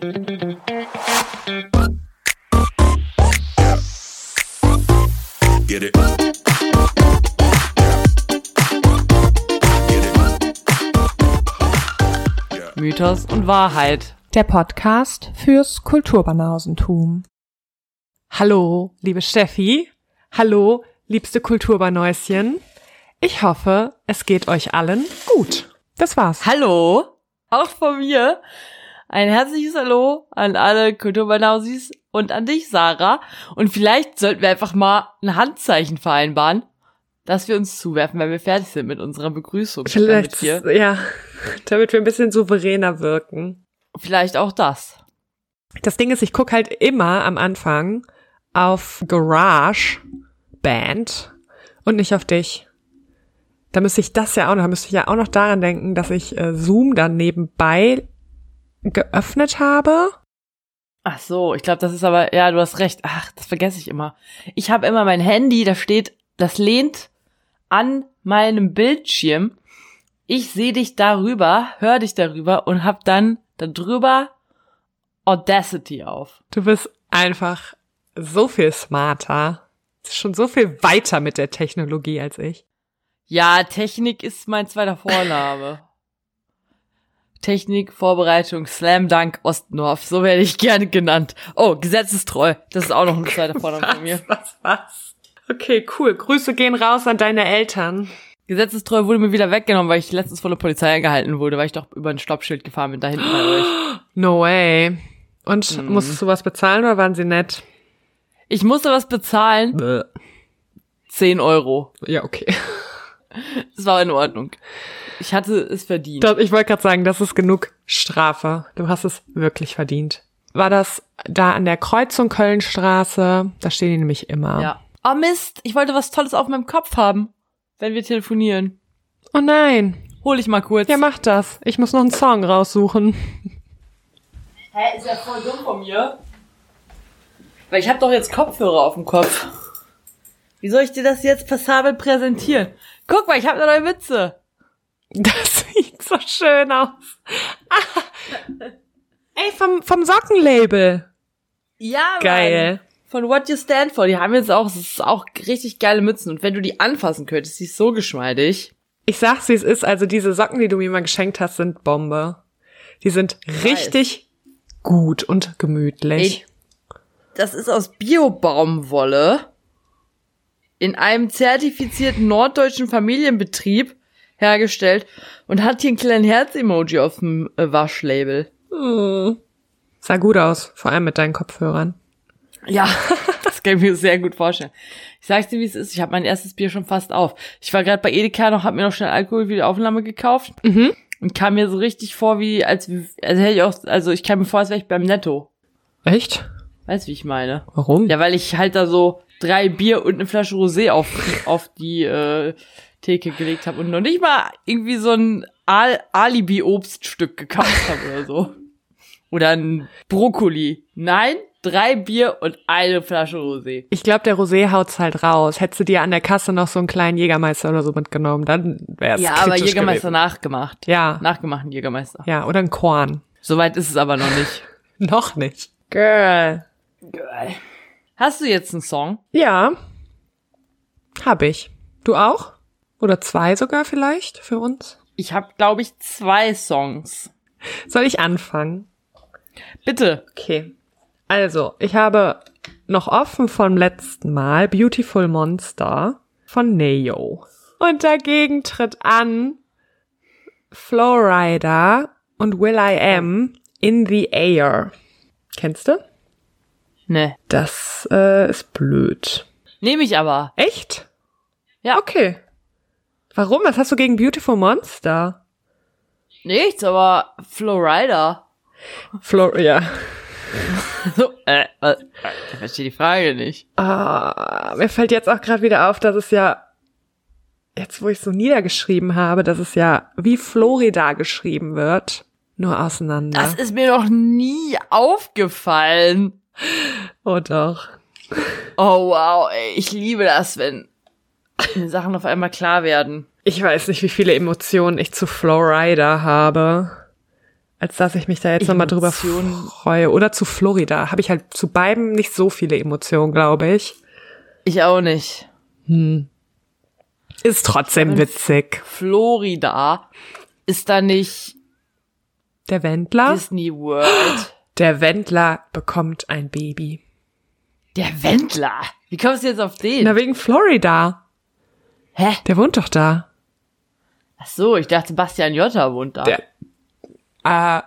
Get it. Mythos und Wahrheit. Der Podcast fürs Kulturbanausentum. Hallo, liebe Steffi. Hallo, liebste Kulturbanäuschen. Ich hoffe, es geht euch allen gut. Das war's. Hallo, auch von mir. Ein herzliches Hallo an alle Kulturbanausis und an dich, Sarah. Und vielleicht sollten wir einfach mal ein Handzeichen vereinbaren, dass wir uns zuwerfen, wenn wir fertig sind mit unserer Begrüßung. Vielleicht, Damit hier. ja, damit wir ein bisschen souveräner wirken. Vielleicht auch das. Das Ding ist, ich guck halt immer am Anfang auf Garage Band und nicht auf dich. Da müsste ich das ja auch noch, da müsste ich ja auch noch daran denken, dass ich äh, Zoom dann nebenbei geöffnet habe. Ach so, ich glaube, das ist aber, ja, du hast recht. Ach, das vergesse ich immer. Ich habe immer mein Handy, da steht, das lehnt an meinem Bildschirm. Ich sehe dich darüber, höre dich darüber und hab dann darüber Audacity auf. Du bist einfach so viel smarter. Schon so viel weiter mit der Technologie als ich. Ja, Technik ist mein zweiter Vorname. Technik, Vorbereitung, Slam Dunk, Ostendorf. So werde ich gerne genannt. Oh, gesetzestreu. Das ist auch noch ein zweiter Vorname von mir. Was, was? Okay, cool. Grüße gehen raus an deine Eltern. Gesetzestreu wurde mir wieder weggenommen, weil ich letztens von der Polizei angehalten wurde, weil ich doch über ein Stoppschild gefahren bin, da hinten bei euch. No way. Und Mhm. musstest du was bezahlen oder waren sie nett? Ich musste was bezahlen. 10 Euro. Ja, okay. Das war in Ordnung. Ich hatte es verdient. Das, ich wollte gerade sagen, das ist genug Strafe. Du hast es wirklich verdient. War das da an der Kreuzung Kölnstraße? Da stehen die nämlich immer. Ja. Oh Mist, ich wollte was Tolles auf meinem Kopf haben, wenn wir telefonieren. Oh nein. Hol ich mal kurz. Ja, mach das. Ich muss noch einen Song raussuchen. Hä, ist ja voll dumm von mir. Weil ich habe doch jetzt Kopfhörer auf dem Kopf. Wie soll ich dir das jetzt passabel präsentieren? Guck mal, ich habe eine neue Mütze. Das sieht so schön aus. Ah. Ey, vom, vom Sockenlabel. Ja, Mann. Geil. Von What You Stand For. Die haben jetzt auch, auch richtig geile Mützen. Und wenn du die anfassen könntest, die ist so geschmeidig. Ich sag's, wie es ist. Also diese Socken, die du mir mal geschenkt hast, sind Bombe. Die sind richtig gut und gemütlich. Ey, das ist aus Bio-Baumwolle in einem zertifizierten norddeutschen Familienbetrieb hergestellt und hat hier einen kleinen Herz-Emoji auf dem äh, Waschlabel. Hm. Sah gut aus, vor allem mit deinen Kopfhörern. Ja, das kann ich mir sehr gut vorstellen. Ich sag's dir, wie es ist. Ich habe mein erstes Bier schon fast auf. Ich war gerade bei Edeka noch, hab mir noch schnell Alkohol für die Aufnahme gekauft Mhm. und kam mir so richtig vor, wie als, als hätte ich auch, also ich kam mir vor, als wäre ich beim Netto. Echt? Weißt du, wie ich meine? Warum? Ja, weil ich halt da so drei Bier und eine Flasche Rosé auf, auf die äh, Theke gelegt habe und noch nicht mal irgendwie so ein Al Alibi-Obststück gekauft habe oder so. Oder ein Brokkoli. Nein, drei Bier und eine Flasche Rosé. Ich glaube, der Rosé haut's halt raus. Hättest du dir an der Kasse noch so einen kleinen Jägermeister oder so mitgenommen, dann wär's Ja, aber Jägermeister gewesen. nachgemacht. Ja, Nachgemachten Jägermeister. ja, oder ein Korn. Soweit ist es aber noch nicht. Noch nicht. Girl. Hast du jetzt einen Song? Ja, hab ich. Du auch? Oder zwei sogar vielleicht für uns? Ich habe, glaube ich, zwei Songs. Soll ich anfangen? Bitte. Okay. Also, ich habe noch offen vom letzten Mal Beautiful Monster von Neo. Und dagegen tritt an Flowrider und Will I Am in the Air. Kennst du? Ne. Das äh, ist blöd. Nehme ich aber. Echt? Ja. Okay. Warum? Was hast du gegen Beautiful Monster? Nichts, aber Flowrider. Flo ja. So, äh, äh, ich verstehe die Frage nicht. Ah, mir fällt jetzt auch gerade wieder auf, dass es ja, jetzt wo ich so niedergeschrieben habe, dass es ja wie Florida geschrieben wird, nur auseinander. Das ist mir noch nie aufgefallen. Oh doch. Oh wow, ey, ich liebe das, wenn mir Sachen auf einmal klar werden. Ich weiß nicht, wie viele Emotionen ich zu Florida habe. als dass ich mich da jetzt nochmal drüber freue. Oder zu Florida. Habe ich halt zu beiden nicht so viele Emotionen, glaube ich. Ich auch nicht. Ist trotzdem witzig. Florida ist da nicht Der Wendler? Disney World. Der Wendler bekommt ein Baby. Der Wendler. Wie kommst du jetzt auf den? Na, wegen Florida. Hä? Der wohnt doch da. Ach so, ich dachte, Bastian Jotta wohnt da. Der, äh,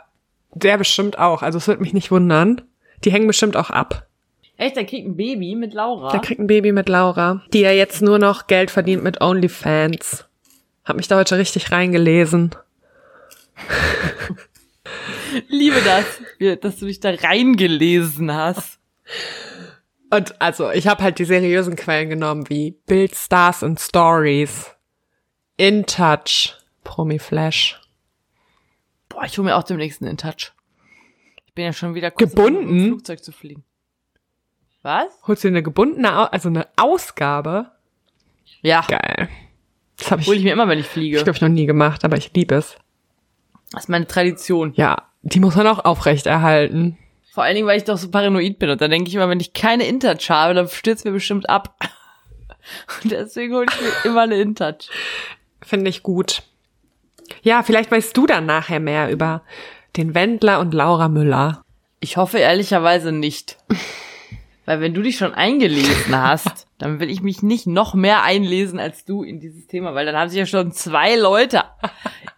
der bestimmt auch. Also es wird mich nicht wundern. Die hängen bestimmt auch ab. Echt, der kriegt ein Baby mit Laura. Der kriegt ein Baby mit Laura, die ja jetzt nur noch Geld verdient mit OnlyFans. Hab mich da heute richtig reingelesen. Liebe das, dass du dich da reingelesen hast. Und also, ich habe halt die seriösen Quellen genommen, wie Bild Stars and Stories, In Touch, Promi Flash. Boah, ich hole mir auch demnächst einen In-Touch. Ich bin ja schon wieder Gebunden? davor, mit dem Flugzeug zu fliegen. Was? Holst du dir eine gebundene, also eine Ausgabe? Ja, Geil. Das habe ich, hole ich mir immer, wenn ich fliege. ich glaube ich noch nie gemacht, aber ich liebe es. das ist meine Tradition. Ja, die muss man auch aufrechterhalten. Vor allen Dingen, weil ich doch so paranoid bin. Und dann denke ich immer, wenn ich keine In-Touch habe, dann stürzt mir bestimmt ab. Und deswegen hole ich mir immer eine In-Touch. Finde ich gut. Ja, vielleicht weißt du dann nachher mehr über den Wendler und Laura Müller. Ich hoffe ehrlicherweise nicht. Weil wenn du dich schon eingelesen hast, dann will ich mich nicht noch mehr einlesen als du in dieses Thema, weil dann haben sich ja schon zwei Leute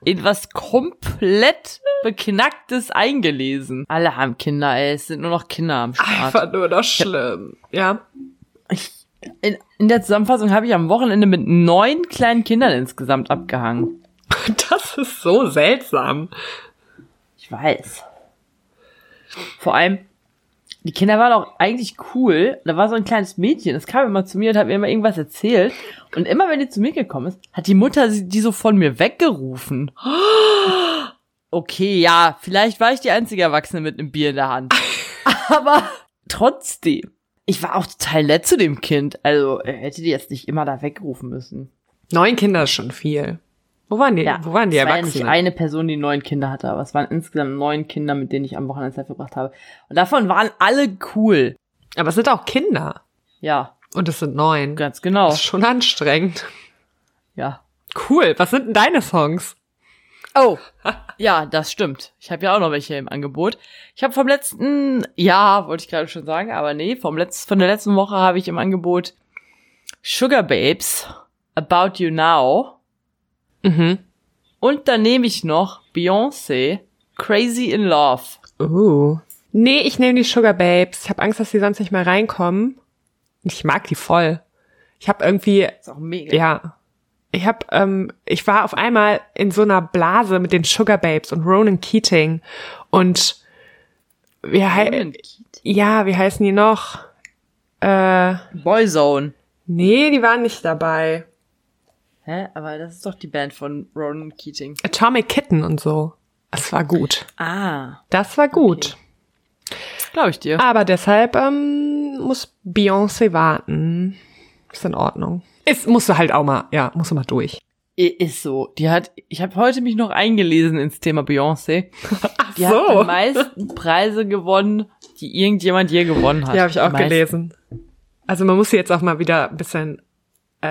in was komplett Beknacktes eingelesen. Alle haben Kinder, ey. Es sind nur noch Kinder am Start. Einfach nur das schlimm. Ja. Ich, in, in der Zusammenfassung habe ich am Wochenende mit neun kleinen Kindern insgesamt abgehangen. Das ist so seltsam. Ich weiß. Vor allem, die Kinder waren auch eigentlich cool. Da war so ein kleines Mädchen, das kam immer zu mir und hat mir immer irgendwas erzählt. Und immer wenn die zu mir gekommen ist, hat die Mutter sie- die so von mir weggerufen. Okay, ja, vielleicht war ich die einzige Erwachsene mit einem Bier in der Hand. Aber trotzdem. Ich war auch total nett zu dem Kind. Also hätte die jetzt nicht immer da wegrufen müssen. Neun Kinder ist schon viel. Wo waren die, wo waren die es war ja Erwachsenen? nicht eine Person, die neun Kinder hatte, aber es waren insgesamt neun Kinder, mit denen ich am Wochenende Zeit verbracht habe. Und davon waren alle cool. Aber es sind auch Kinder. Ja, Und es sind neun. ganz genau. Das ist schon anstrengend. Ja. Cool. Was sind denn deine Songs? Oh, ja, das stimmt. Ich habe ja auch noch welche im Angebot. Ich habe vom letzten Jahr, wollte ich gerade schon sagen, aber nee, vom letzten, von der letzten Woche habe ich im Angebot Sugar Babes, About You Now. Mhm. Und dann nehme ich noch Beyoncé, Crazy in Love. Uh. Nee, ich nehme die Sugar Babes. Ich habe Angst, dass die sonst nicht mehr reinkommen. Ich mag die voll. Ich habe irgendwie, Ist auch mega. ja, ich habe, ähm, ich war auf einmal in so einer Blase mit den Sugar Babes und Ronan Keating und wie hei ja, wie heißen die noch? Äh, Boyzone. nee, die waren nicht dabei. Hä? Aber das ist doch die Band von Ronan Keating. Atomic Kitten und so. Das war gut. Ah, Das war gut. glaube ich dir. Aber deshalb ähm, muss Beyoncé warten. Ist in Ordnung. Ist, musst du halt auch mal, ja, musst du mal durch. Ist so. Die hat, ich habe heute mich noch eingelesen ins Thema Beyoncé. Die hat so. die meisten Preise gewonnen, die irgendjemand je gewonnen hat. Ja, habe ich auch Die gelesen. Also man muss sie jetzt auch mal wieder ein bisschen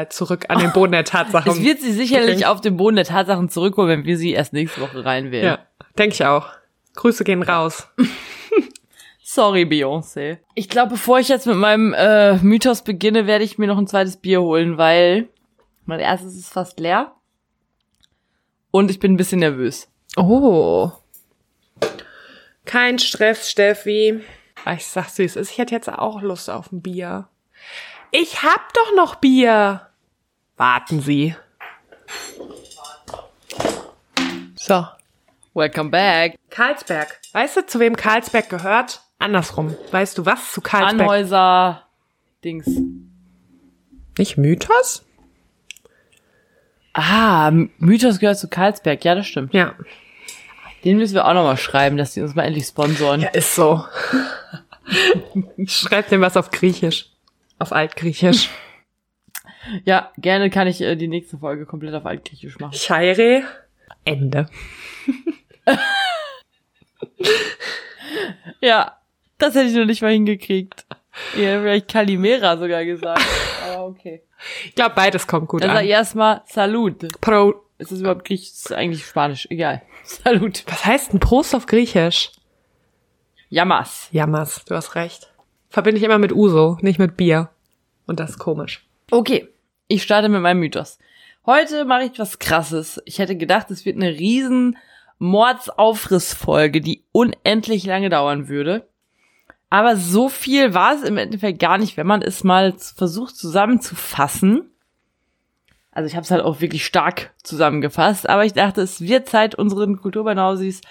äh, zurück an den Boden der Tatsachen. Es wird sie sicherlich bringen. auf den Boden der Tatsachen zurückholen, wenn wir sie erst nächste Woche reinwählen. Ja, denke ich auch. Grüße gehen raus. Sorry, Beyoncé. Ich glaube, bevor ich jetzt mit meinem äh, Mythos beginne, werde ich mir noch ein zweites Bier holen, weil mein erstes ist fast leer. Und ich bin ein bisschen nervös. Oh. Kein Stress, Steffi. Ah, Ich sag's wie es ist. Ich hätte jetzt auch Lust auf ein Bier. Ich hab doch noch Bier. Warten Sie. So. Welcome back. Karlsberg. Weißt du, zu wem Karlsberg gehört? Andersrum. Weißt du was zu Karlsberg? Anhäuser Dings. Nicht Mythos? Ah, Mythos gehört zu Karlsberg. Ja, das stimmt. Ja. Den müssen wir auch noch mal schreiben, dass die uns mal endlich sponsoren. Ja, ist so. Schreib dem was auf Griechisch. Auf Altgriechisch. Ja, gerne kann ich äh, die nächste Folge komplett auf Altgriechisch machen. Chaire. Ende. Ja, das hätte ich noch nicht mal hingekriegt. Ja, vielleicht Kalimera sogar gesagt. Aber okay. Ich glaube, beides kommt gut Dann sag an. ich erstmal Salut. Pro, Ist das überhaupt Griechisch? Ist eigentlich Spanisch. Egal. Salut. was heißt ein Prost auf Griechisch? Yamas. Jammers, du hast recht. Verbinde ich immer mit Uso, nicht mit Bier. Und das ist komisch. Okay, ich starte mit meinem Mythos. Heute mache ich was krasses. Ich hätte gedacht, es wird eine riesen Mordsaufrissfolge, die unendlich lange dauern würde. Aber so viel war es im Endeffekt gar nicht, wenn man es mal versucht zusammenzufassen. Also ich habe es halt auch wirklich stark zusammengefasst, aber ich dachte, es wird Zeit, unseren Kulturbanausis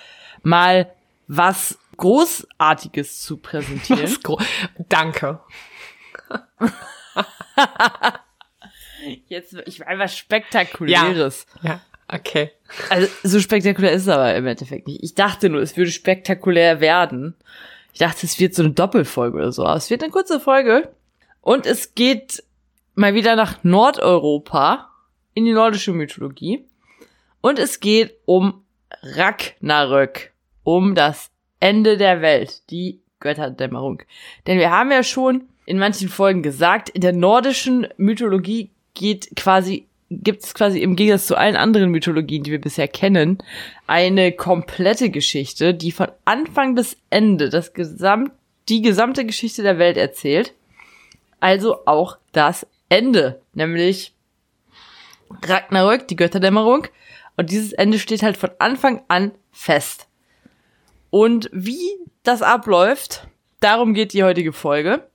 mal was Großartiges zu präsentieren. Ist gro- Danke. Jetzt, ich war was Spektakuläres. Ja, okay. Also so spektakulär ist es aber im Endeffekt nicht. Ich dachte nur, es würde spektakulär werden. Ich dachte, es wird so eine Doppelfolge oder so. Aber es wird eine kurze Folge. Und es geht mal wieder nach Nordeuropa in die nordische Mythologie. Und es geht um Ragnarök, um das Ende der Welt, die Götterdämmerung. Denn wir haben ja schon in manchen Folgen gesagt, in der nordischen Mythologie geht quasi gibt es quasi im Gegensatz zu allen anderen Mythologien, die wir bisher kennen, eine komplette Geschichte, die von Anfang bis Ende das gesamt, die gesamte Geschichte der Welt erzählt. Also auch das Ende, nämlich Ragnarök, die Götterdämmerung. Und dieses Ende steht halt von Anfang an fest. Und wie das abläuft, darum geht die heutige Folge.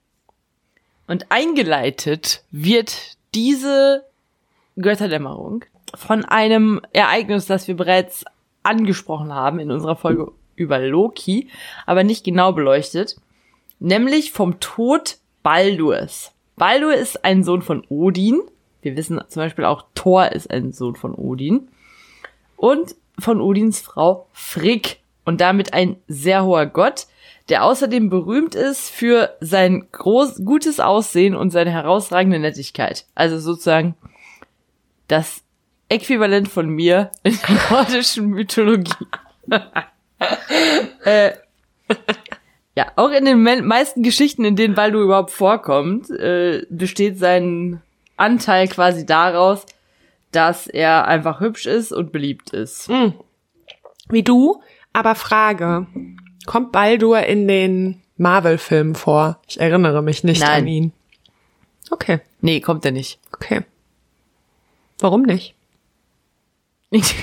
Und eingeleitet wird diese Götterdämmerung von einem Ereignis, das wir bereits angesprochen haben in unserer Folge über Loki, aber nicht genau beleuchtet, nämlich vom Tod Baldurs. Baldur ist ein Sohn von Odin. Wir wissen zum Beispiel auch, Thor ist ein Sohn von Odin. Und von Odins Frau Frigg. Und damit ein sehr hoher Gott, der außerdem berühmt ist für sein groß, gutes Aussehen und seine herausragende Nettigkeit. Also sozusagen das Äquivalent von mir in der nordischen Mythologie. äh, ja, auch in den me meisten Geschichten, in denen Baldur überhaupt vorkommt, äh, besteht sein Anteil quasi daraus, dass er einfach hübsch ist und beliebt ist. Hm. Wie du, aber Frage. Kommt Baldur in den Marvel-Filmen vor? Ich erinnere mich nicht Nein. an ihn. Okay, Nee, kommt er nicht. okay. Warum nicht? Ich,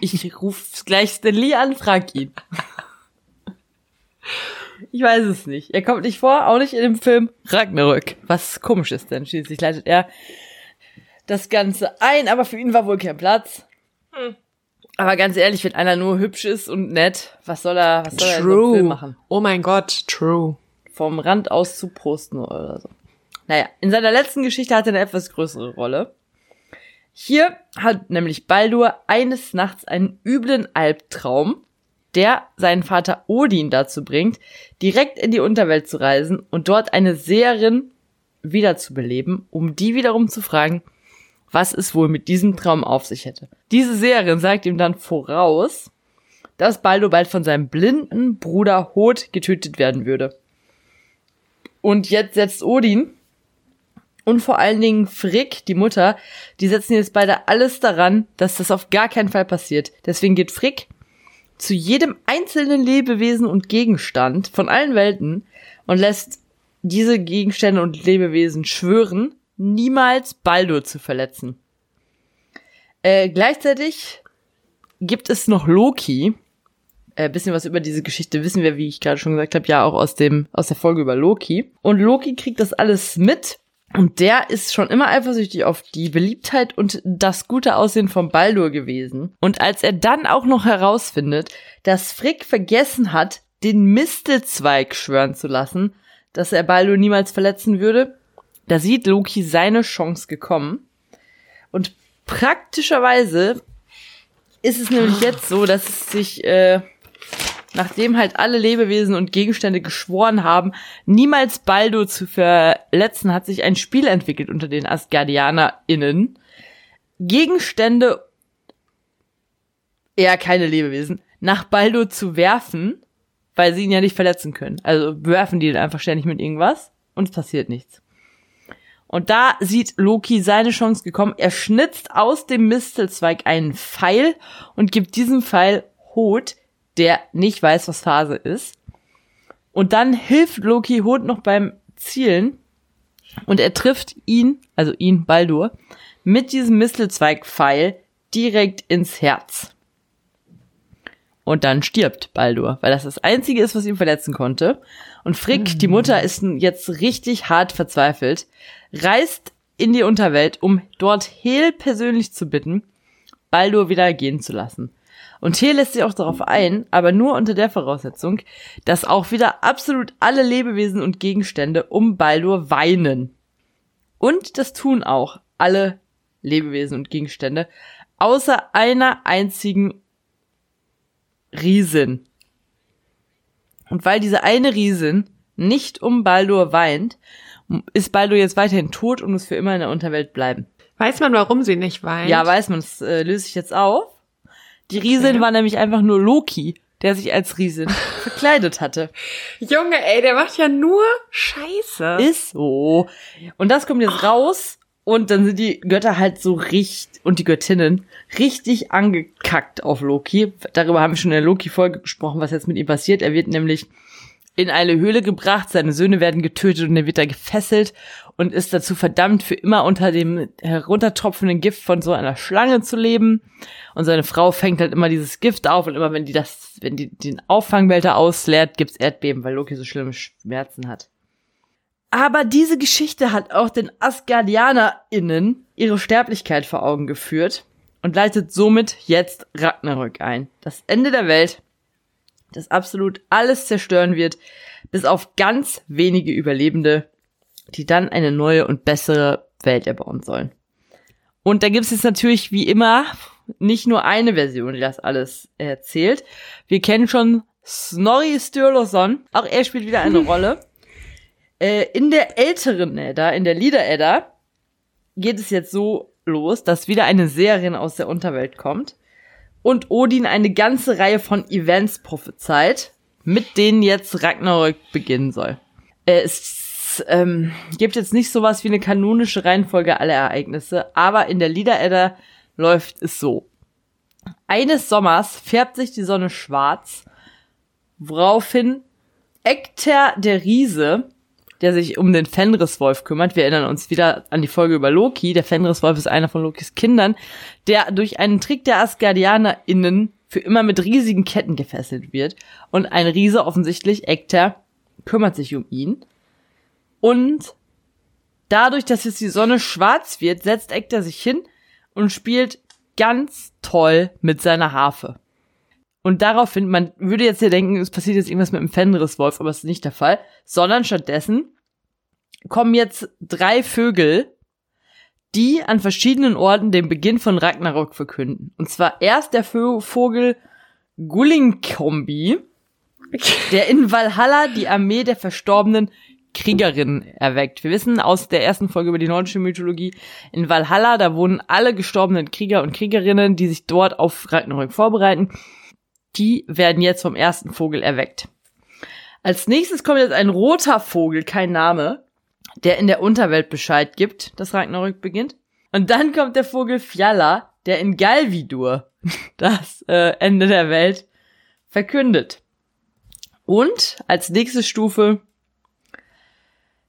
ich ruf gleich Stan Lee an, frag ihn. Ich weiß es nicht. Er kommt nicht vor, auch nicht in dem Film Ragnarök. Was komisch ist, denn schließlich leitet er das Ganze ein, aber für ihn war wohl kein Platz. Aber ganz ehrlich, wenn einer nur hübsch ist und nett, was soll er, was soll er in so Film True. machen? Oh mein Gott, true. Vom Rand aus zu posten oder so. Naja, in seiner letzten Geschichte hat er eine etwas größere Rolle. Hier hat nämlich Baldur eines Nachts einen üblen Albtraum, der seinen Vater Odin dazu bringt, direkt in die Unterwelt zu reisen und dort eine Seherin wiederzubeleben, um die wiederum zu fragen, was es wohl mit diesem Traum auf sich hätte. Diese Seherin sagt ihm dann voraus, dass Baldur bald von seinem blinden Bruder Hod getötet werden würde. Und jetzt setzt Odin und vor allen Dingen Frick, die Mutter, die setzen jetzt beide alles daran, dass das auf gar keinen Fall passiert. Deswegen geht Frick zu jedem einzelnen Lebewesen und Gegenstand von allen Welten und lässt diese Gegenstände und Lebewesen schwören, niemals Baldur zu verletzen. Äh, gleichzeitig gibt es noch Loki. Äh, bisschen was über diese Geschichte wissen wir, wie ich gerade schon gesagt habe, ja auch aus dem aus der Folge über Loki. Und Loki kriegt das alles mit und der ist schon immer eifersüchtig auf die Beliebtheit und das gute Aussehen von Baldur gewesen. Und als er dann auch noch herausfindet, dass Frick vergessen hat, den Mistelzweig schwören zu lassen, dass er Baldur niemals verletzen würde, da sieht Loki seine Chance gekommen. Und praktischerweise ist es nämlich jetzt so, dass es sich, äh, nachdem halt alle Lebewesen und Gegenstände geschworen haben, niemals Baldur zu verletzen, hat sich ein Spiel entwickelt unter den AsgardianerInnen. Gegenstände, eher keine Lebewesen, nach Baldur zu werfen weil sie ihn ja nicht verletzen können. Also bewerfen die ihn einfach ständig mit irgendwas und es passiert nichts. Und da sieht Loki seine Chance gekommen. Er schnitzt aus dem Mistelzweig einen Pfeil und gibt diesem Pfeil Hot, der nicht weiß, was Phase ist. Und dann hilft Loki Hot noch beim Zielen und er trifft ihn, also ihn, Baldur, mit diesem Mistelzweig-Pfeil direkt ins Herz. Und dann stirbt Baldur, weil das das Einzige ist, was ihn verletzen konnte. Und Frick, die Mutter, ist jetzt richtig hart verzweifelt, reist in die Unterwelt, um dort Hel persönlich zu bitten, Baldur wieder gehen zu lassen. Und Hel lässt sich auch darauf ein, aber nur unter der Voraussetzung, dass auch wieder absolut alle Lebewesen und Gegenstände um Baldur weinen. Und das tun auch alle Lebewesen und Gegenstände, außer einer einzigen Riesin. Und weil diese eine Riesin nicht um Baldur weint, ist Baldur jetzt weiterhin tot und muss für immer in der Unterwelt bleiben. Weiß man, warum sie nicht weint? Ja, weiß man, das äh, löse ich jetzt auf. Die Riesin Okay. war nämlich einfach nur Loki, der sich als Riesin verkleidet hatte. Junge, ey, der macht ja nur Scheiße. Ist so. Und das kommt jetzt raus und dann sind die Götter halt so richtig und die Göttinnen richtig angekackt auf Loki. Darüber haben wir schon in der Loki-Folge gesprochen, was jetzt mit ihm passiert. Er wird nämlich in eine Höhle gebracht, seine Söhne werden getötet und er wird da gefesselt und ist dazu verdammt, für immer unter dem heruntertropfenden Gift von so einer Schlange zu leben. Und seine Frau fängt halt immer dieses Gift auf und immer wenn die das, wenn die den Auffangbehälter ausleert, gibt's Erdbeben, weil Loki so schlimme Schmerzen hat. Aber diese Geschichte hat auch den AsgardianerInnen ihre Sterblichkeit vor Augen geführt und leitet somit jetzt Ragnarök ein. Das Ende der Welt, das absolut alles zerstören wird, bis auf ganz wenige Überlebende, die dann eine neue und bessere Welt erbauen sollen. Und da gibt es jetzt natürlich wie immer nicht nur eine Version, die das alles erzählt. Wir kennen schon Snorri Sturluson, auch er spielt wieder eine Rolle. Äh, in der älteren Edda, in der Lieder-Edda, geht es jetzt so los, dass wieder eine Seherin aus der Unterwelt kommt und Odin eine ganze Reihe von Events prophezeit, mit denen jetzt Ragnarök beginnen soll. Äh, es ähm, gibt jetzt nicht sowas wie eine kanonische Reihenfolge aller Ereignisse, aber in der Lieder-Edda läuft es so. Eines Sommers färbt sich die Sonne schwarz, woraufhin Ekter der Riese, der sich um den Fenriswolf kümmert, wir erinnern uns wieder an die Folge über Loki, der Fenriswolf ist einer von Lokis Kindern, der durch einen Trick der AsgardianerInnen für immer mit riesigen Ketten gefesselt wird. Und ein Riese offensichtlich, Ekter, kümmert sich um ihn. Und dadurch, dass jetzt die Sonne schwarz wird, setzt Ekter sich hin und spielt ganz toll mit seiner Harfe. Und daraufhin, man würde jetzt ja denken, es passiert jetzt irgendwas mit dem Fenriswolf, aber es ist nicht der Fall, sondern stattdessen kommen jetzt drei Vögel, die an verschiedenen Orten den Beginn von Ragnarok verkünden. Und zwar erst der Vogel Gullingkombi, der in Valhalla die Armee der verstorbenen Kriegerinnen erweckt. Wir wissen aus der ersten Folge über die nordische Mythologie, in Valhalla, da wohnen alle gestorbenen Krieger und Kriegerinnen, die sich dort auf Ragnarök vorbereiten. Die werden jetzt vom ersten Vogel erweckt. Als nächstes kommt jetzt ein roter Vogel, kein Name, der in der Unterwelt Bescheid gibt, dass Ragnarök beginnt. Und dann kommt der Vogel Fjalla, der in Galvidur das äh, Ende der Welt verkündet. Und als nächste Stufe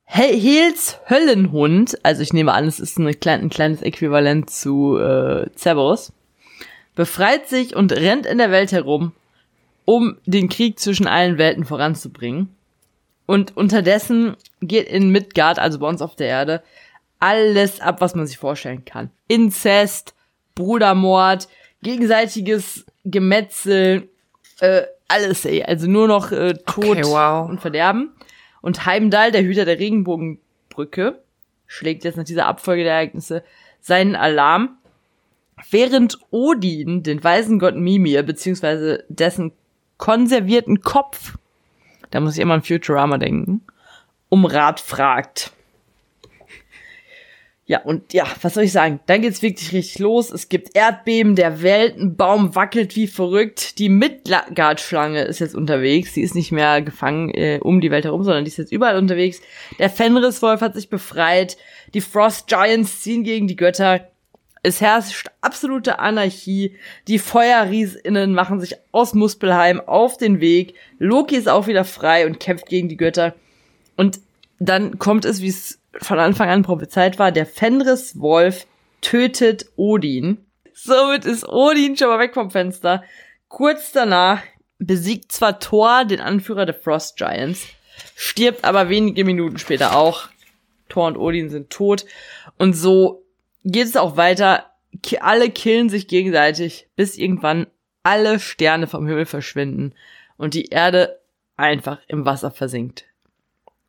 He- Hels Höllenhund, also ich nehme an, es ist eine klein, ein kleines Äquivalent zu äh, Cerberus, befreit sich und rennt in der Welt herum, um den Krieg zwischen allen Welten voranzubringen. Und unterdessen geht in Midgard, also bei uns auf der Erde, alles ab, was man sich vorstellen kann. Inzest, Brudermord, gegenseitiges Gemetzel, äh, alles, ey. Also nur noch äh, Tod Okay, wow. und Verderben. Und Heimdall, der Hüter der Regenbogenbrücke, schlägt jetzt nach dieser Abfolge der Ereignisse seinen Alarm, während Odin den weisen Gott Mimir, beziehungsweise dessen konservierten Kopf, da muss ich immer an Futurama denken, um Rat fragt. Ja, und ja, was soll ich sagen? Dann geht's wirklich richtig los. Es gibt Erdbeben, der Weltenbaum wackelt wie verrückt. Die Midgard-Schlange ist jetzt unterwegs. Sie ist nicht mehr gefangen äh, um die Welt herum, sondern die ist jetzt überall unterwegs. Der Fenriswolf hat sich befreit. Die Frost Giants ziehen gegen die Götter. Es herrscht absolute Anarchie. Die Feuerriesinnen machen sich aus Muspelheim auf den Weg. Loki ist auch wieder frei und kämpft gegen die Götter. Und dann kommt es, wie es von Anfang an prophezeit war, der Fenris-Wolf tötet Odin. Somit ist Odin schon mal weg vom Fenster. Kurz danach besiegt zwar Thor den Anführer der Frost Giants, stirbt aber wenige Minuten später auch. Thor und Odin sind tot. Und so geht es auch weiter. Alle killen sich gegenseitig, bis irgendwann alle Sterne vom Himmel verschwinden und die Erde einfach im Wasser versinkt.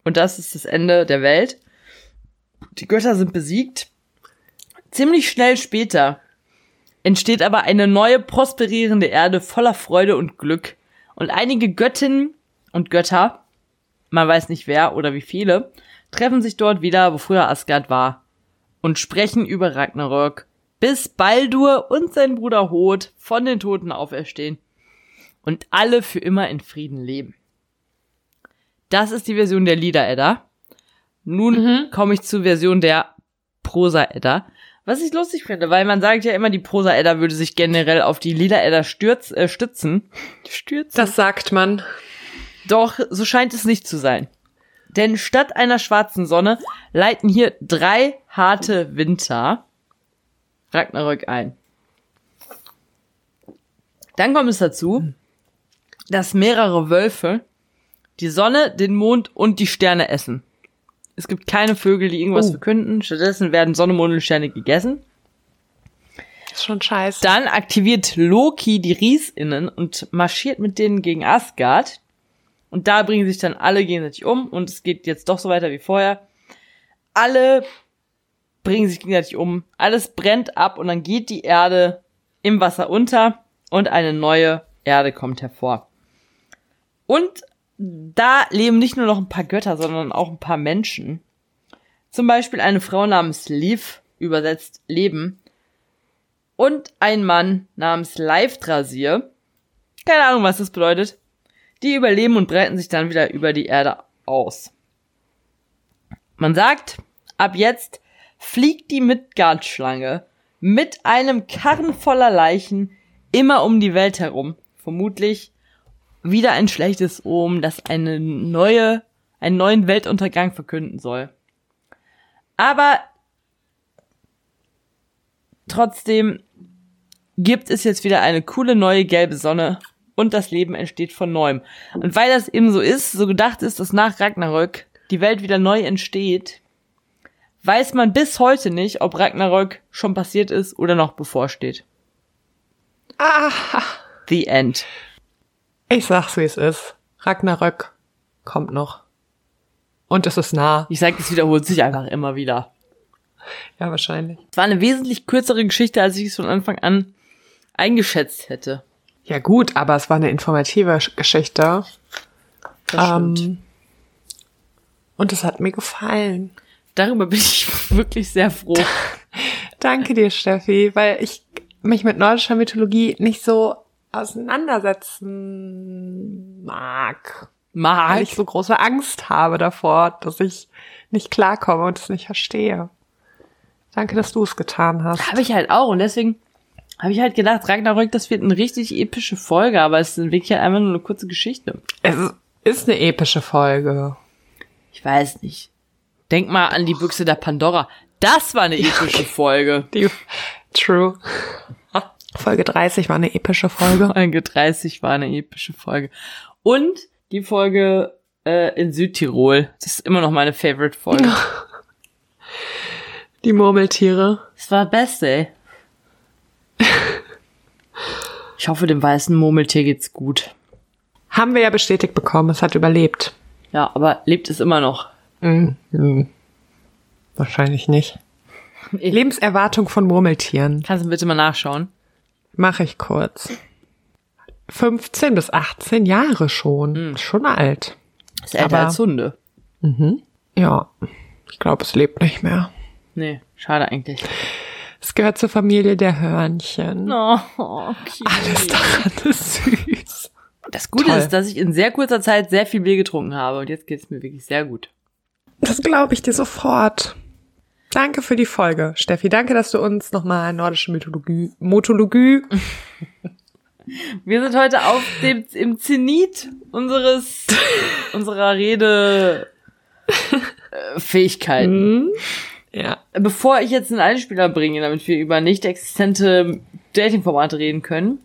Und das ist das Ende der Welt. Die Götter sind besiegt. Ziemlich schnell später entsteht aber eine neue prosperierende Erde voller Freude und Glück. Und einige Göttinnen und Götter, man weiß nicht wer oder wie viele, treffen sich dort wieder, wo früher Asgard war, und sprechen über Ragnarök, bis Baldur und sein Bruder Hod von den Toten auferstehen und alle für immer in Frieden leben. Das ist die Version der Lieder-Edda. Nun Mhm. komme ich zur Version der Prosa-Edda. Was ich lustig finde, weil man sagt ja immer, die Prosa-Edda würde sich generell auf die Lieder-Edda stürz, äh, stützen. Stürzen? Das sagt man. Doch, so scheint es nicht zu sein. Denn statt einer schwarzen Sonne leiten hier drei harte Winter Ragnarök ein. Dann kommt es dazu, dass mehrere Wölfe die Sonne, den Mond und die Sterne essen. Es gibt keine Vögel, die irgendwas Oh. verkünden. Stattdessen werden Sonne, Mond und Sterne gegessen. Ist schon scheiße. Dann aktiviert Loki die Riesinnen und marschiert mit denen gegen Asgard. Und da bringen sich dann alle gegenseitig um und es geht jetzt doch so weiter wie vorher. Alle bringen sich gegenseitig um, alles brennt ab und dann geht die Erde im Wasser unter und eine neue Erde kommt hervor. Und da leben nicht nur noch ein paar Götter, sondern auch ein paar Menschen. Zum Beispiel eine Frau namens Liv, übersetzt Leben, und ein Mann namens Leifdrasir. Keine Ahnung, was das bedeutet. Die überleben und breiten sich dann wieder über die Erde aus. Man sagt, ab jetzt fliegt die Midgard-Schlange mit einem Karren voller Leichen immer um die Welt herum. Vermutlich wieder ein schlechtes Omen, das eine neue, einen neuen Weltuntergang verkünden soll. Aber trotzdem gibt es jetzt wieder eine coole neue gelbe Sonne und das Leben entsteht von neuem. Und weil das eben so ist, so gedacht ist, dass nach Ragnarök die Welt wieder neu entsteht, weiß man bis heute nicht, ob Ragnarök schon passiert ist oder noch bevorsteht. Ah, The End. ich sag's, wie es ist. Ragnarök kommt noch. Und es ist nah. Ich sag, es wiederholt sich einfach immer wieder. Ja, wahrscheinlich. Es war eine wesentlich kürzere Geschichte, als ich es von Anfang an eingeschätzt hätte. Ja gut, aber es war eine informative Sch- Geschichte. Das stimmt. Ähm, und es hat mir gefallen. Darüber bin ich wirklich sehr froh. Danke dir, Steffi, weil ich mich mit nordischer Mythologie nicht so auseinandersetzen mag. Weil Mark. ich so große Angst habe davor, dass ich nicht klarkomme und es nicht verstehe. Danke, dass du es getan hast. Habe ich halt auch. Und deswegen habe ich halt gedacht, Ragnarök, das wird eine richtig epische Folge, aber es ist in Wirklichkeit einfach nur eine kurze Geschichte. Es ist eine epische Folge. Ich weiß nicht. Denk mal an die Büchse der Pandora. Das war eine epische Folge. Die, true. Folge 30 war eine epische Folge. Folge 30 war eine epische Folge. Und die Folge äh, in Südtirol. Das ist immer noch meine Favorite-Folge. Die Murmeltiere. Das war Beste, ey. Ich hoffe, dem weißen Murmeltier geht's gut. Haben wir ja bestätigt bekommen, es hat überlebt. Ja, aber lebt es immer noch. Mhm. Wahrscheinlich nicht. Lebenserwartung von Murmeltieren. Kannst du bitte mal nachschauen? Mache ich kurz. 15 bis 18 Jahre schon. Schon alt. Ist älter Aber- als Hunde. Ja, ich glaube, es lebt nicht mehr. Nee, schade eigentlich. Gehört zur Familie der Hörnchen. Oh, okay. Alles daran ist süß. Das Gute Toll. ist, dass ich in sehr kurzer Zeit sehr viel Bier getrunken habe und jetzt geht es mir wirklich sehr gut. Das glaube ich dir sofort. Danke für die Folge, Steffi. Danke, dass du uns nochmal nordische Mythologie, Motologie, Wir sind heute auf dem im Zenit unseres unserer Rede äh, Fähigkeiten. Mhm. Ja, Bevor ich jetzt einen Einspieler bringe, damit wir über nicht existente Dating-Formate reden können,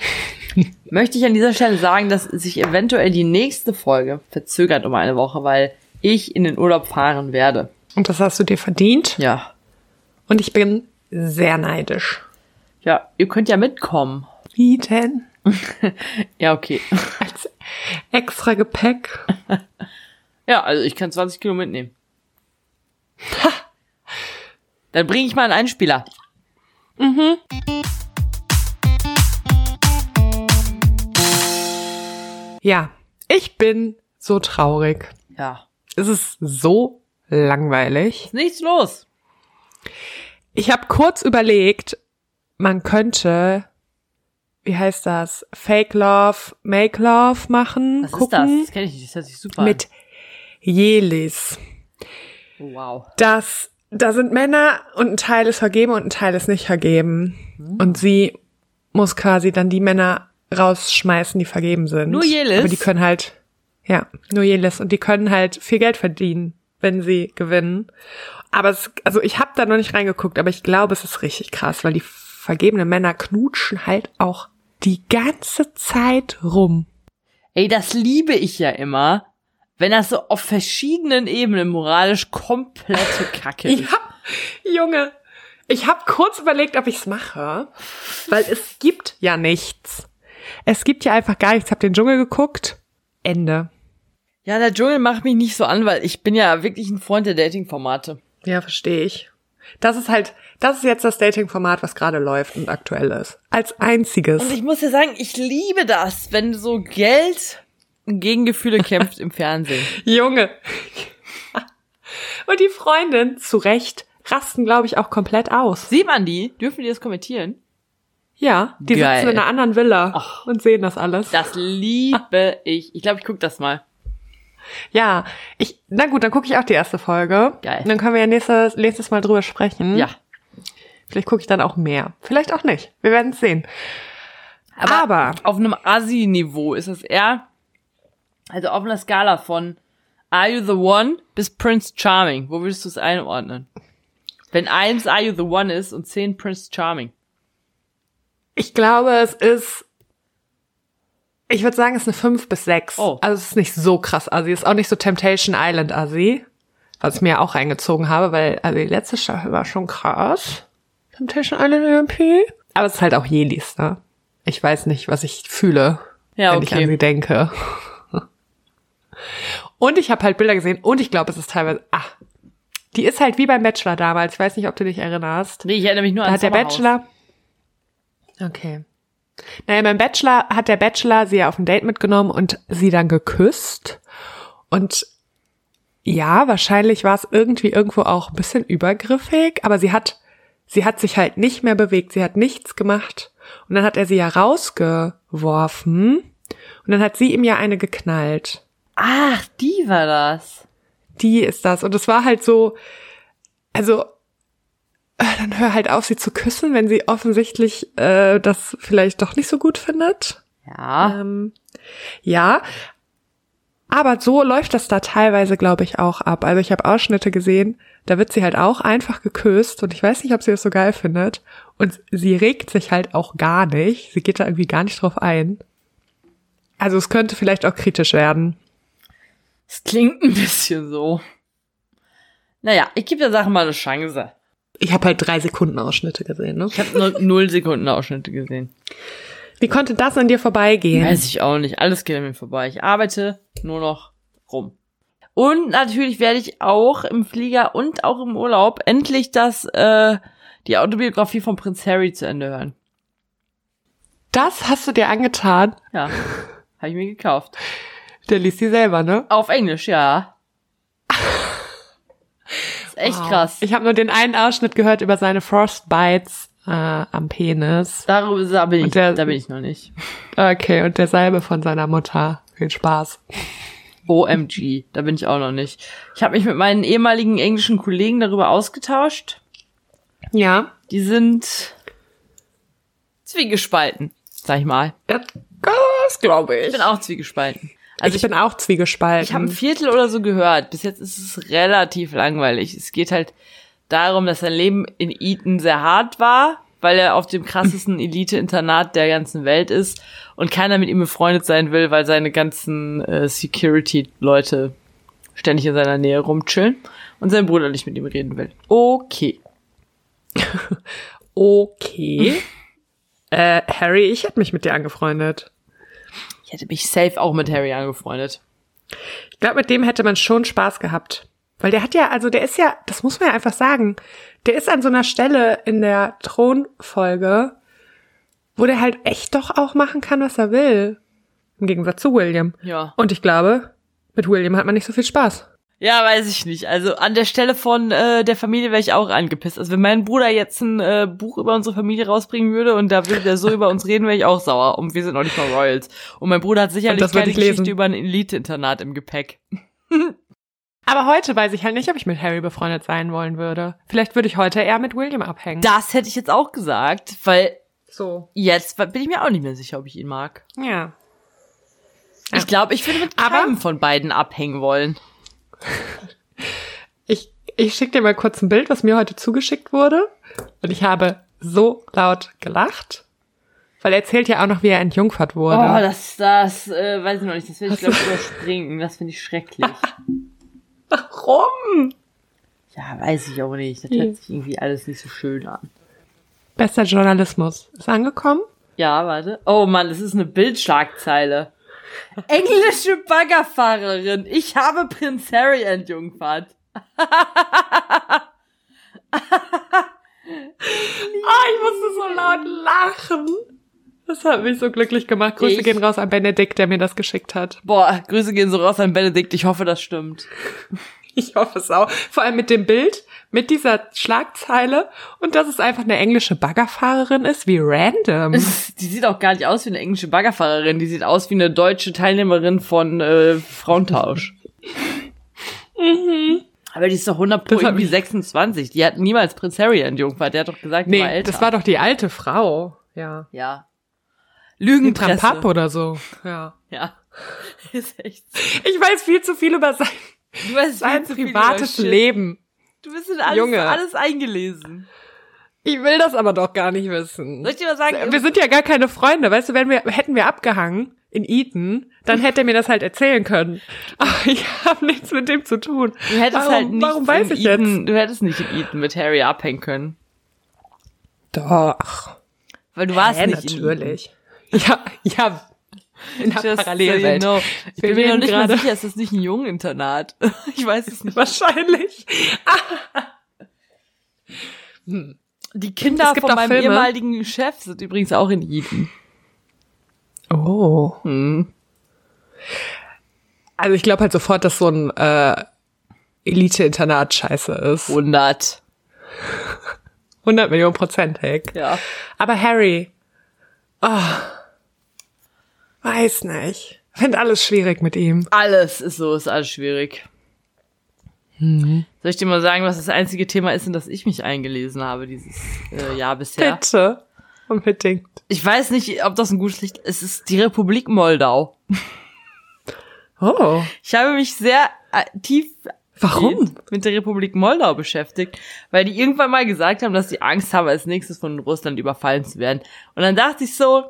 möchte ich an dieser Stelle sagen, dass sich eventuell die nächste Folge verzögert um eine Woche, weil ich in den Urlaub fahren werde. und das hast du dir verdient. Ja. Und ich bin sehr neidisch. Ja, ihr könnt ja mitkommen. Wie denn? Ja, okay. Als extra Gepäck. Ja, also ich kann 20 Kilo mitnehmen. Dann bringe ich mal einen Einspieler. Ja, ich bin so traurig. Ja. Es ist so langweilig. Ist nichts los. Ich habe kurz überlegt, man könnte, wie heißt das, Fake Love, Make Love machen. Was gucken, ist das? Das kenne ich nicht. Das hört sich super Mit Jelis. an. Wow. Das, da sind Männer und ein Teil ist vergeben und ein Teil ist nicht vergeben. Hm. Und sie muss quasi dann die Männer rausschmeißen, die vergeben sind. Nur Jelis? Aber die können halt, ja, nur Jelis. Und die können halt viel Geld verdienen, wenn sie gewinnen. Aber es, also ich habe da noch nicht reingeguckt, aber ich glaube, es ist richtig krass, weil die vergebenen Männer knutschen halt auch die ganze Zeit rum. Ey, das liebe ich ja immer, wenn das so auf verschiedenen Ebenen moralisch komplette Kacke ist. Ja, Junge, ich habe kurz überlegt, ob ich's mache, weil es gibt ja nichts. Es gibt ja einfach gar nichts. Hab den Dschungel geguckt. Ende. Ja, der Dschungel macht mich nicht so an, weil ich bin ja wirklich ein Freund der Dating-Formate. Ja, verstehe ich. Das ist halt, das ist jetzt das Dating-Format, was gerade läuft und aktuell ist. Als einziges. Und ich muss dir sagen, ich liebe das, wenn so Geld gegen Gefühle kämpft im Fernsehen. Junge. und die Freundin, zu Recht, rasten, glaube ich, auch komplett aus. Sieht man die? Dürfen die das kommentieren? Ja, die Geil. sitzen in einer anderen Villa und sehen das alles. Das liebe ich. Ich glaube, ich guck das mal. Ja, ich, na gut, dann gucke ich auch die erste Folge. Geil. Und dann können wir ja nächstes, nächstes Mal drüber sprechen. Ja. Vielleicht gucke ich dann auch mehr. Vielleicht auch nicht. Wir werden es sehen. Aber, auf einem Assi-Niveau ist es eher, also auf einer Skala von Are You the One bis Prince Charming. Wo würdest du es einordnen? Wenn eins Are You the One ist und zehn Prince Charming. ich glaube, es ist, ich würde sagen, es ist eine 5 bis 6. Oh. Also es ist nicht so krass Assi. Es ist auch nicht so Temptation Island Assi. Was ich mir auch reingezogen habe, weil also die letzte Staffel war schon krass. Temptation Island EMP. Aber es ist halt auch Jelis, ne? Ich weiß nicht, was ich fühle, Ja, wenn ich an okay. sie denke. Und ich habe halt Bilder gesehen und ich glaube, es ist teilweise, ach, die ist halt wie beim Bachelor damals. Ich weiß nicht, ob du dich erinnerst. Nee, ich erinnere mich nur Da an hat der. Bachelor. Okay. Naja, beim Bachelor hat der Bachelor sie ja auf ein Date mitgenommen und sie dann geküsst. Und ja, wahrscheinlich war es irgendwie irgendwo auch ein bisschen übergriffig, aber sie hat, sie hat sich halt nicht mehr bewegt, sie hat nichts gemacht. Und dann hat er sie ja rausgeworfen und dann hat sie ihm ja eine geknallt. Ach, die war das. Die ist das. Und es war halt so, also, äh, dann hör halt auf, sie zu küssen, wenn sie offensichtlich äh, das vielleicht doch nicht so gut findet. Ja. Ähm, ja, aber so läuft das da teilweise, glaube ich, auch ab. Also ich habe Ausschnitte gesehen, da wird sie halt auch einfach geküsst und ich weiß nicht, ob sie das so geil findet. Und sie regt sich halt auch gar nicht. Sie geht da irgendwie gar nicht drauf ein. Also es könnte vielleicht auch kritisch werden. Es klingt ein bisschen so. Naja, ich gebe der Sache mal eine Chance. Ich habe halt drei Sekunden Ausschnitte gesehen, ne? Ich habe nur null Sekunden Ausschnitte gesehen. Wie konnte das an dir vorbeigehen? Weiß ich auch nicht. Alles geht an mir vorbei. Ich arbeite nur noch rum. Und natürlich werde ich auch im Flieger und auch im Urlaub endlich das, äh, die Autobiografie von Prinz Harry zu Ende hören. Das hast du dir angetan. Ja. Habe ich mir gekauft. Der liest die selber, ne? Auf Englisch, ja. ist echt Wow. krass. Ich habe nur den einen Ausschnitt gehört über seine Frostbites äh, am Penis. Darüber da bin, ich, der- da bin ich noch nicht. Okay, und der Salbe von seiner Mutter. Viel Spaß. OMG, da bin ich auch noch nicht. Ich habe mich mit meinen ehemaligen englischen Kollegen darüber ausgetauscht. Ja. Die sind zwiegespalten, sag ich mal. Das glaube ich. Ich bin auch zwiegespalten. Also ich, bin auch zwiegespalten. Ich habe ein Viertel oder so gehört. Bis jetzt ist es relativ langweilig. Es geht halt darum, dass sein Leben in Eton sehr hart war, weil er auf dem krassesten Elite-Internat der ganzen Welt ist und keiner mit ihm befreundet sein will, weil seine ganzen äh, Security-Leute ständig in seiner Nähe rumchillen und sein Bruder nicht mit ihm reden will. Okay. okay. äh, Harry, ich hätte mich mit dir angefreundet. Ich hätte mich safe auch mit Harry angefreundet. Ich glaube, mit dem hätte man schon Spaß gehabt. Weil der hat ja, also der ist ja, das muss man ja einfach sagen, der ist an so einer Stelle in der Thronfolge, wo der halt echt doch auch machen kann, was er will. Im Gegensatz zu William. Ja. Und ich glaube, mit William hat man nicht so viel Spaß. Ja, weiß ich nicht. Also an der Stelle von äh, der Familie wäre ich auch angepisst. Also wenn mein Bruder jetzt ein äh, Buch über unsere Familie rausbringen würde und da würde der so über uns reden, wäre ich auch sauer. Und wir sind noch nicht mal Royals. Und mein Bruder hat sicherlich keine ich lesen. Geschichte über ein Elite-Internat im Gepäck. Aber heute weiß ich halt nicht, ob ich mit Harry befreundet sein wollen würde. Vielleicht würde ich heute eher mit William abhängen. Das hätte ich jetzt auch gesagt, weil so. jetzt bin ich mir auch nicht mehr sicher, ob ich ihn mag. Ja. Ich glaube, ich würde mit Aber- keinem von beiden abhängen wollen. Ich, ich schicke dir mal kurz ein Bild, was mir heute zugeschickt wurde. Und ich habe so laut gelacht. Weil er erzählt ja auch noch, wie er entjungfert wurde. Oh, das, das, äh, weiß ich noch nicht. Das werde ich, glaube ich, überspringen. Das finde ich schrecklich. Warum? Ja, weiß ich auch nicht. Das hört sich irgendwie alles nicht so schön an. Bester Journalismus. Ist angekommen? Ja, warte. Oh Mann, das ist eine Bildschlagzeile. Englische Baggerfahrerin. Ich habe Prinz Harry entjungfert. Ah, ich musste so laut lachen. Das hat mich so glücklich gemacht. Grüße Ich- gehen raus an Benedikt, der mir das geschickt hat. Boah, Grüße gehen so raus an Benedikt. Ich hoffe, das stimmt. Ich hoffe es auch. Vor allem mit dem Bild, mit dieser Schlagzeile und dass es einfach eine englische Baggerfahrerin ist, wie random. Die sieht auch gar nicht aus wie eine englische Baggerfahrerin. Die sieht aus wie eine deutsche Teilnehmerin von äh, Frauentausch. Aber die ist doch 100 pro irgendwie mich- 26. Die hat niemals Prinz Harry entjungfert. Der hat doch gesagt, die war nee, älter. das war doch die alte Frau. Ja. ja. Lügenpresse. Trampap oder so. Ja. Ja. Ist echt. so. Ich weiß viel zu viel über sein, sein privates. Leben. Du bist in alles, Junge. alles eingelesen. Ich will das aber doch gar nicht wissen. Soll ich dir mal sagen? Wir sind ja gar keine Freunde, weißt du, wenn wir, hätten wir abgehangen in Eton, dann hätte er mir das halt erzählen können. Aber ich habe nichts mit dem zu tun. du hättest warum, halt nicht warum weiß in ich Eton, jetzt? Du hättest nicht in Eton mit Harry abhängen können. Doch. Weil du warst Hä, nicht natürlich. Ja, ja. In der in Eton. Parallelwelt. Just so you know. Ich bin mir noch nicht mal gerade- sicher, ist das nicht ein Jungeninternat? Ich weiß es nicht. Wahrscheinlich. Die Kinder von meinem Filme. ehemaligen Chef sind übrigens auch in Eton. Oh. Hm. Also ich glaube halt sofort, dass so ein äh, Elite-Internat scheiße ist. 100. 100 Millionen prozentig. Ja. Aber Harry, oh, weiß nicht. Find alles schwierig mit ihm. Alles ist so, ist alles schwierig. Mhm. Soll ich dir mal sagen, was das einzige Thema ist, in das ich mich eingelesen habe dieses äh, Jahr bisher? Bitte. Unbedingt. Ich weiß nicht, ob das ein gutes Licht ist. Es ist die Republik Moldau. Oh. Ich habe mich sehr äh, tief Warum? mit der Republik Moldau beschäftigt, weil die irgendwann mal gesagt haben, dass sie Angst haben, als nächstes von Russland überfallen zu werden. Und dann dachte ich so,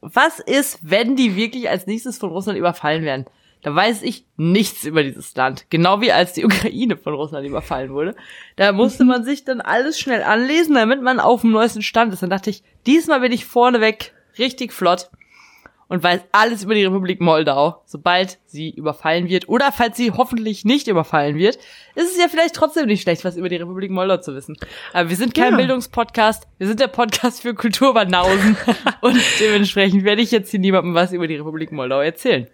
was ist, wenn die wirklich als nächstes von Russland überfallen werden? Da weiß ich nichts über dieses Land. Genau wie als die Ukraine von Russland überfallen wurde. Da musste man sich dann alles schnell anlesen, damit man auf dem neuesten Stand ist. Dann dachte ich, diesmal bin ich vorneweg richtig flott und weiß alles über die Republik Moldau. Sobald sie überfallen wird oder falls sie hoffentlich nicht überfallen wird, ist es ja vielleicht trotzdem nicht schlecht, was über die Republik Moldau zu wissen. Aber wir sind kein Ja. Bildungspodcast, wir sind der Podcast für Kulturbanausen und dementsprechend werde ich jetzt hier niemandem was über die Republik Moldau erzählen.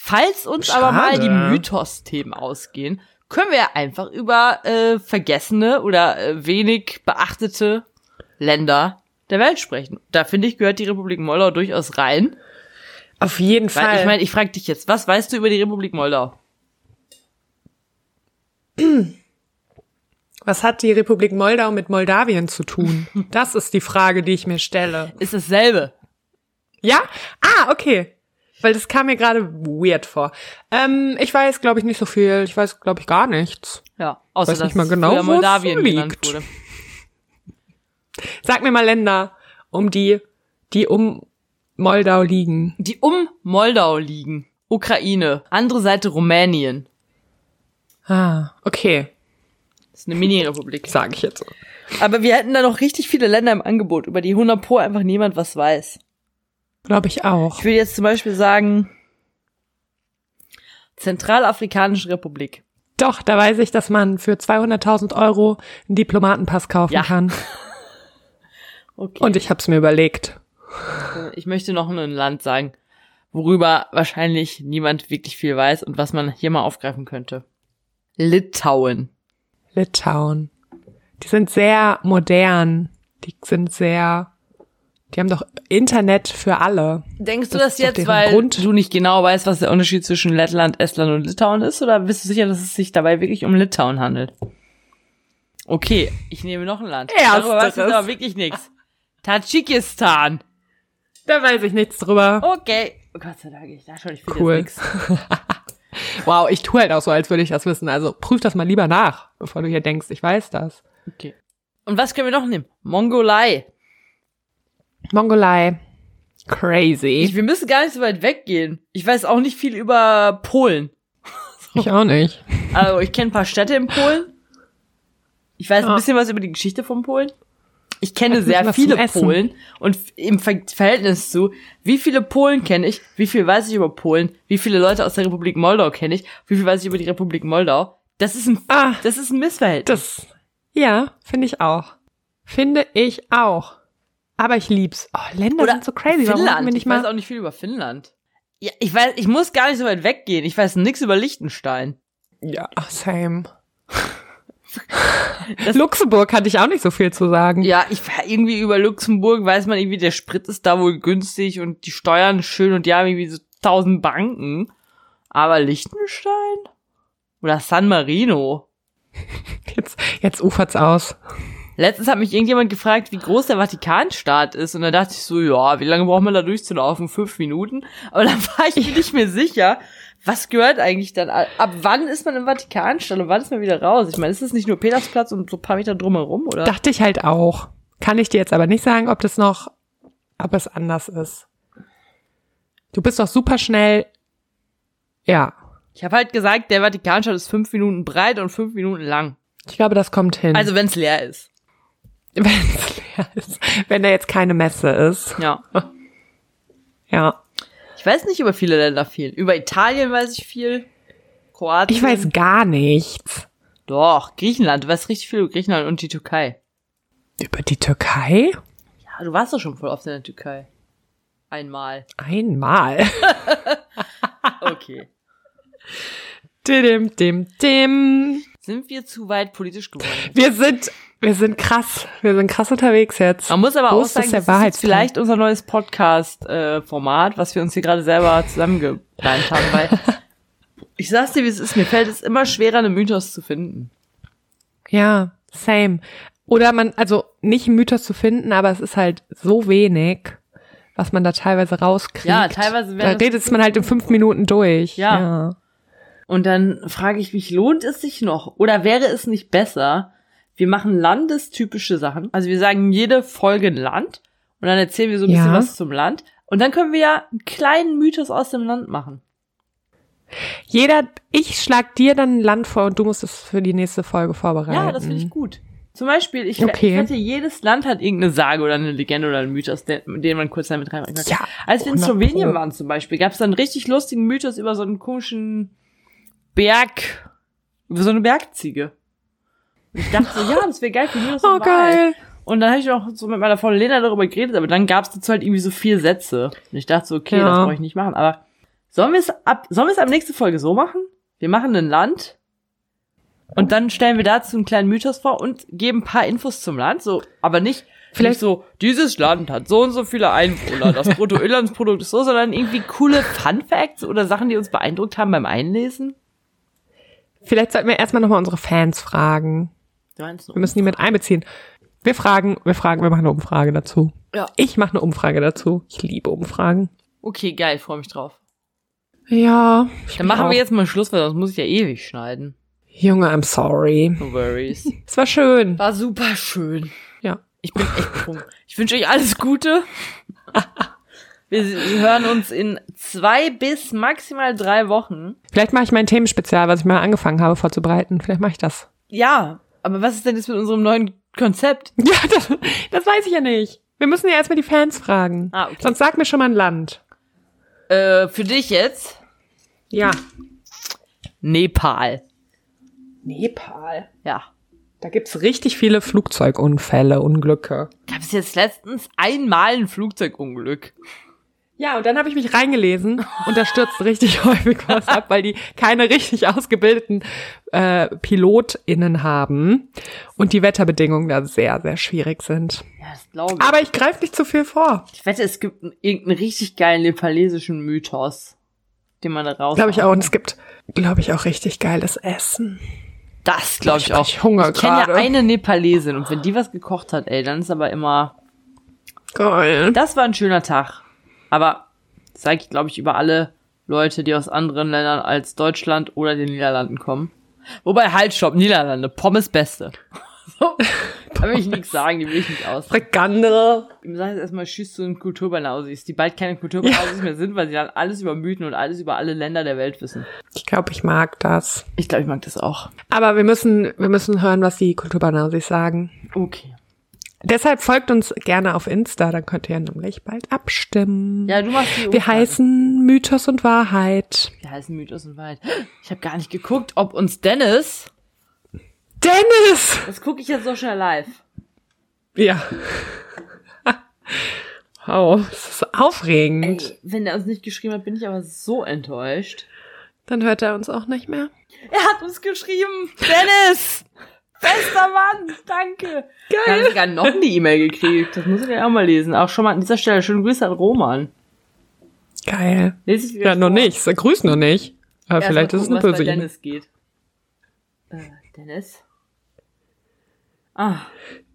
Falls uns aber mal Schade. die Mythos-Themen ausgehen, können wir ja einfach über äh, vergessene oder äh, wenig beachtete Länder der Welt sprechen. Da finde ich, gehört die Republik Moldau durchaus rein. Auf jeden Fall. Weil ich meine, ich frage dich jetzt, was weißt du über die Republik Moldau? Was hat die Republik Moldau mit Moldawien zu tun? Das ist die Frage, die ich mir stelle. Ist dasselbe. Ja? Ah, okay. Weil das kam mir gerade weird vor. Ähm, ich weiß, glaube ich, nicht so viel. Ich weiß, glaube ich, gar nichts. Ja, außer Weiß dass nicht mal genau, Moldawien liegt. wurde. Sag mir mal Länder, um die, die um Moldau liegen. Die um Moldau liegen. Ukraine. Andere Seite Rumänien. Ah, okay. Das ist eine Mini-Republik. Sage ich jetzt. Aber wir hätten da noch richtig viele Länder im Angebot, über die 100 Pro einfach niemand was weiß. Glaube ich auch. Ich will jetzt zum Beispiel sagen, Zentralafrikanische Republik. Doch, da weiß ich, dass man für 200.000 Euro einen Diplomatenpass kaufen Ja. kann. Okay. Und ich habe es mir überlegt. ich möchte noch ein Land sagen, worüber wahrscheinlich niemand wirklich viel weiß und was man hier mal aufgreifen könnte. Litauen. Litauen. Die sind sehr modern. Die sind sehr, die haben doch Internet für alle. Denkst du Das das, jetzt, weil Grund. du nicht genau weißt, was der Unterschied zwischen Lettland, Estland und Litauen ist? Oder bist du sicher, dass es sich dabei wirklich um Litauen handelt? Okay, ich nehme noch ein Land. Darüber weiß ich Ersteres. aber wirklich nichts. Tadschikistan. Da weiß ich nichts drüber. Okay. Oh Gott sei Dank, ich dachte schon, ich finde Cool. jetzt nichts. Wow, ich tue halt auch so, als würde ich das wissen. Also prüf das mal lieber nach, bevor du hier denkst, ich weiß das. Okay. Und was können wir noch nehmen? Mongolei. Mongolei. Crazy. Ich, wir müssen gar nicht so weit weggehen. Ich weiß auch nicht viel über Polen. Ich auch nicht. Also ich kenne ein paar Städte in Polen. Ich weiß ein Ah. bisschen was über die Geschichte von Polen. Ich kenne sehr viele. Polen und im Ver Verhältnis zu, wie viele Polen kenne ich, wie viel weiß ich über Polen, wie viele Leute aus der Republik Moldau kenne ich, wie viel weiß ich über die Republik Moldau. Das ist ein, Ah, das ist ein Missverhältnis. das, ja, finde ich auch. Finde ich auch. Aber ich lieb's. Oh, Länder Oder sind so crazy. Warum Finnland. machen wir nicht ich weiß mal? auch nicht viel über Finnland. Ja, ich weiß, ich muss gar nicht so weit weggehen. Ich weiß nix über Liechtenstein. Ja, same. Das- Luxemburg hatte ich auch nicht so viel zu sagen. Ja, ich irgendwie über Luxemburg weiß man irgendwie, der Sprit ist da wohl günstig und die Steuern schön und die haben irgendwie so tausend Banken. Aber Liechtenstein? Oder San Marino? Jetzt, jetzt ufert's aus. Letztens hat mich irgendjemand gefragt, wie groß der Vatikanstaat ist. Und da dachte ich so, ja, wie lange braucht man da durchzulaufen? Fünf Minuten? Aber dann war ich mir nicht mehr sicher, was gehört eigentlich dann? Ab wann ist man im Vatikanstaat und wann ist man wieder raus? Ich meine, ist das nicht nur Petersplatz und so ein paar Meter drumherum, oder? Dachte ich halt auch. Kann ich dir jetzt aber nicht sagen, ob das noch, ob es anders ist. Du bist doch super schnell. Ja. Ich habe halt gesagt, der Vatikanstaat ist fünf Minuten breit und fünf Minuten lang. Ich glaube, das kommt hin. Also wenn's leer ist. wenn es leer ist. Wenn da jetzt keine Messe ist. Ja. Ja. Ich weiß nicht über viele Länder viel. Über Italien weiß ich viel. Kroatien. Ich weiß gar nichts. Doch, Griechenland. Du weißt richtig viel über Griechenland und die Türkei. Über die Türkei? Ja, du warst doch schon voll oft in der Türkei. Einmal. Einmal. Okay. dim, dim, dim. Sind wir zu weit politisch geworden? Wir sind, wir sind krass. Wir sind krass unterwegs jetzt. Man muss aber Wo auch das sagen, das ist vielleicht unser neues Podcast-Format, was wir uns hier gerade selber zusammengeplant haben, weil ich sag's dir, wie es ist, mir fällt es immer schwerer, einen Mythos zu finden. Ja, same. Oder man, also nicht einen Mythos zu finden, aber es ist halt so wenig, was man da teilweise rauskriegt. Ja, teilweise Da redet man halt in fünf Minuten durch. Ja. ja. Und dann frage ich mich, lohnt es sich noch? Oder wäre es nicht besser, wir machen landestypische Sachen? Also wir sagen jede Folge ein Land und dann erzählen wir so ein bisschen Ja. was zum Land. Und dann können wir ja einen kleinen Mythos aus dem Land machen. Jeder, ich schlag dir dann ein Land vor und du musst es für die nächste Folge vorbereiten. Ja, das finde ich gut. Zum Beispiel, ich, Okay. ich wette, jedes Land hat irgendeine Sage oder eine Legende oder einen Mythos, den, den man kurz damit reinmachen kann. Ja, Als wir in 100 Slowenien waren zum Beispiel, gab es dann einen richtig lustigen Mythos über so einen komischen Berg, über so eine Bergziege. Ich dachte so, ja, das wäre geil für Mythos Oh, und geil. Und dann habe ich auch so mit meiner Freundin Lena darüber geredet, aber dann gab es dazu halt irgendwie so vier Sätze. Und ich dachte so, okay, Ja. das brauche ich nicht machen. Aber sollen wir es ab, sollen wir es ab nächste Folge so machen? Wir machen ein Land Und dann stellen wir dazu einen kleinen Mythos vor und geben ein paar Infos zum Land, so, aber nicht vielleicht so, dieses Land hat so und so viele Einwohner, das Bruttoinlandsprodukt ist so, sondern irgendwie coole Fun Facts oder Sachen, die uns beeindruckt haben beim Einlesen. Vielleicht sollten wir erstmal nochmal unsere Fans fragen. Wir müssen die mit einbeziehen. Wir fragen, wir fragen, wir machen eine Umfrage dazu. Ja. Ich mache eine Umfrage dazu. Ich liebe Umfragen. Okay, geil, freue mich drauf. Ja. Dann machen wir jetzt mal Schluss, weil sonst muss ich ja ewig schneiden. Junge, I'm sorry. No worries. Es war schön. War super schön. Ja. Ich bin echt betrunken. Ich wünsche euch alles Gute. Wir hören uns in zwei bis maximal drei Wochen. Vielleicht mache ich mein Themenspezial, was ich mal angefangen habe vorzubereiten. Vielleicht mache ich das. Ja, aber was ist denn jetzt mit unserem neuen Konzept? Ja, das, das weiß ich ja nicht. Wir müssen ja erstmal die Fans fragen. Ah, okay. Sonst sag mir schon mal ein Land. Äh, für dich jetzt Ja. Nepal. Nepal. Ja. Da gibt's richtig viele Flugzeugunfälle, Unglücke. Gab es jetzt letztens einmal ein Flugzeugunglück? Ja, und dann habe ich mich reingelesen und da stürzt richtig häufig was ab, weil die keine richtig ausgebildeten äh, PilotInnen haben und die Wetterbedingungen da sehr, sehr schwierig sind. Ja, das glaube ich. Aber ich greife nicht zu viel vor. Ich wette, es gibt einen, irgendeinen richtig geilen nepalesischen Mythos, den man da raus. Glaube ich auch. Und es gibt, glaube ich, auch richtig geiles Essen. Das glaube ich Ich auch. richtig Hunger ich kenne ja eine Nepalesin und wenn die was gekocht hat, ey, dann ist aber immer. Geil. Das war ein schöner Tag. Aber ich, glaube ich, über alle Leute, die aus anderen Ländern als Deutschland oder den Niederlanden kommen. Wobei, halt, stopp, Niederlande, Pommes Beste. So, da will ich nichts sagen, die will ich nicht aus. Frikandel. Ich sage jetzt erstmal Tschüss zu den Kulturbanausis, die bald keine Kulturbanausis mehr sind, weil sie dann alles über Mythen und alles über alle Länder der Welt wissen. Ich glaube, ich mag das. Ich glaube, ich mag das auch. Aber wir müssen, wir müssen hören, was die Kulturbanausis sagen. Okay. Deshalb folgt uns gerne auf Insta, dann könnt ihr nämlich bald abstimmen. Ja, du machst die Wir Umfrage. heißen Mythos und Wahrheit. Wir heißen Mythos und Wahrheit. Ich habe gar nicht geguckt, ob uns Dennis. Dennis! Das gucke ich jetzt so schnell live. Ja. Wow, das ist aufregend. Ey, wenn er uns nicht geschrieben hat, bin ich aber so enttäuscht. Dann hört er uns auch nicht mehr. Er hat uns geschrieben. Dennis! Bester Mann! Danke! Wir haben sogar noch eine E-Mail gekriegt. Das muss ich ja auch mal lesen. Auch schon mal an dieser Stelle. Schönen Grüße an Roman. Geil. Lese ich Ja, noch vor. nicht. Sag Grüß noch nicht. Aber Erst vielleicht ist es eine böse E-Mail. Dennis geht. Äh, Dennis? Ah,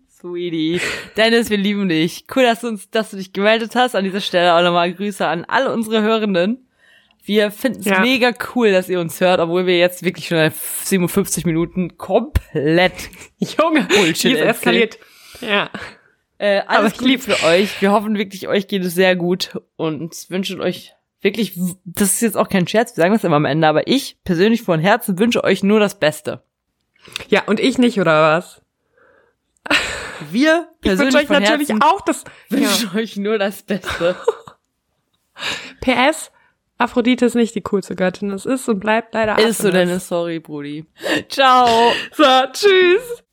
sweetie. Dennis, wir lieben dich. Cool, dass du uns, dass du dich gemeldet hast. An dieser Stelle auch nochmal Grüße an alle unsere Hörenden. Wir finden es Ja. mega cool, dass ihr uns hört, obwohl wir jetzt wirklich schon seit 57 Minuten komplett Junge, Bullshit eskaliert. Ja. äh, Aber alles ich Gute für euch. Wir hoffen wirklich, euch geht es sehr gut und wünschen euch wirklich, das ist jetzt auch kein Scherz, wir sagen das immer am Ende, aber ich persönlich von Herzen wünsche euch nur das Beste. Ja, und ich nicht, oder was? Wir Ich persönlich euch von natürlich Herzen auch das. Ja. wünschen euch nur das Beste. PS, Aphrodite ist nicht die coolste Göttin. Es ist und bleibt leider Ist so, Artemis. Dennis, sorry, Brudi. Ciao. So, tschüss.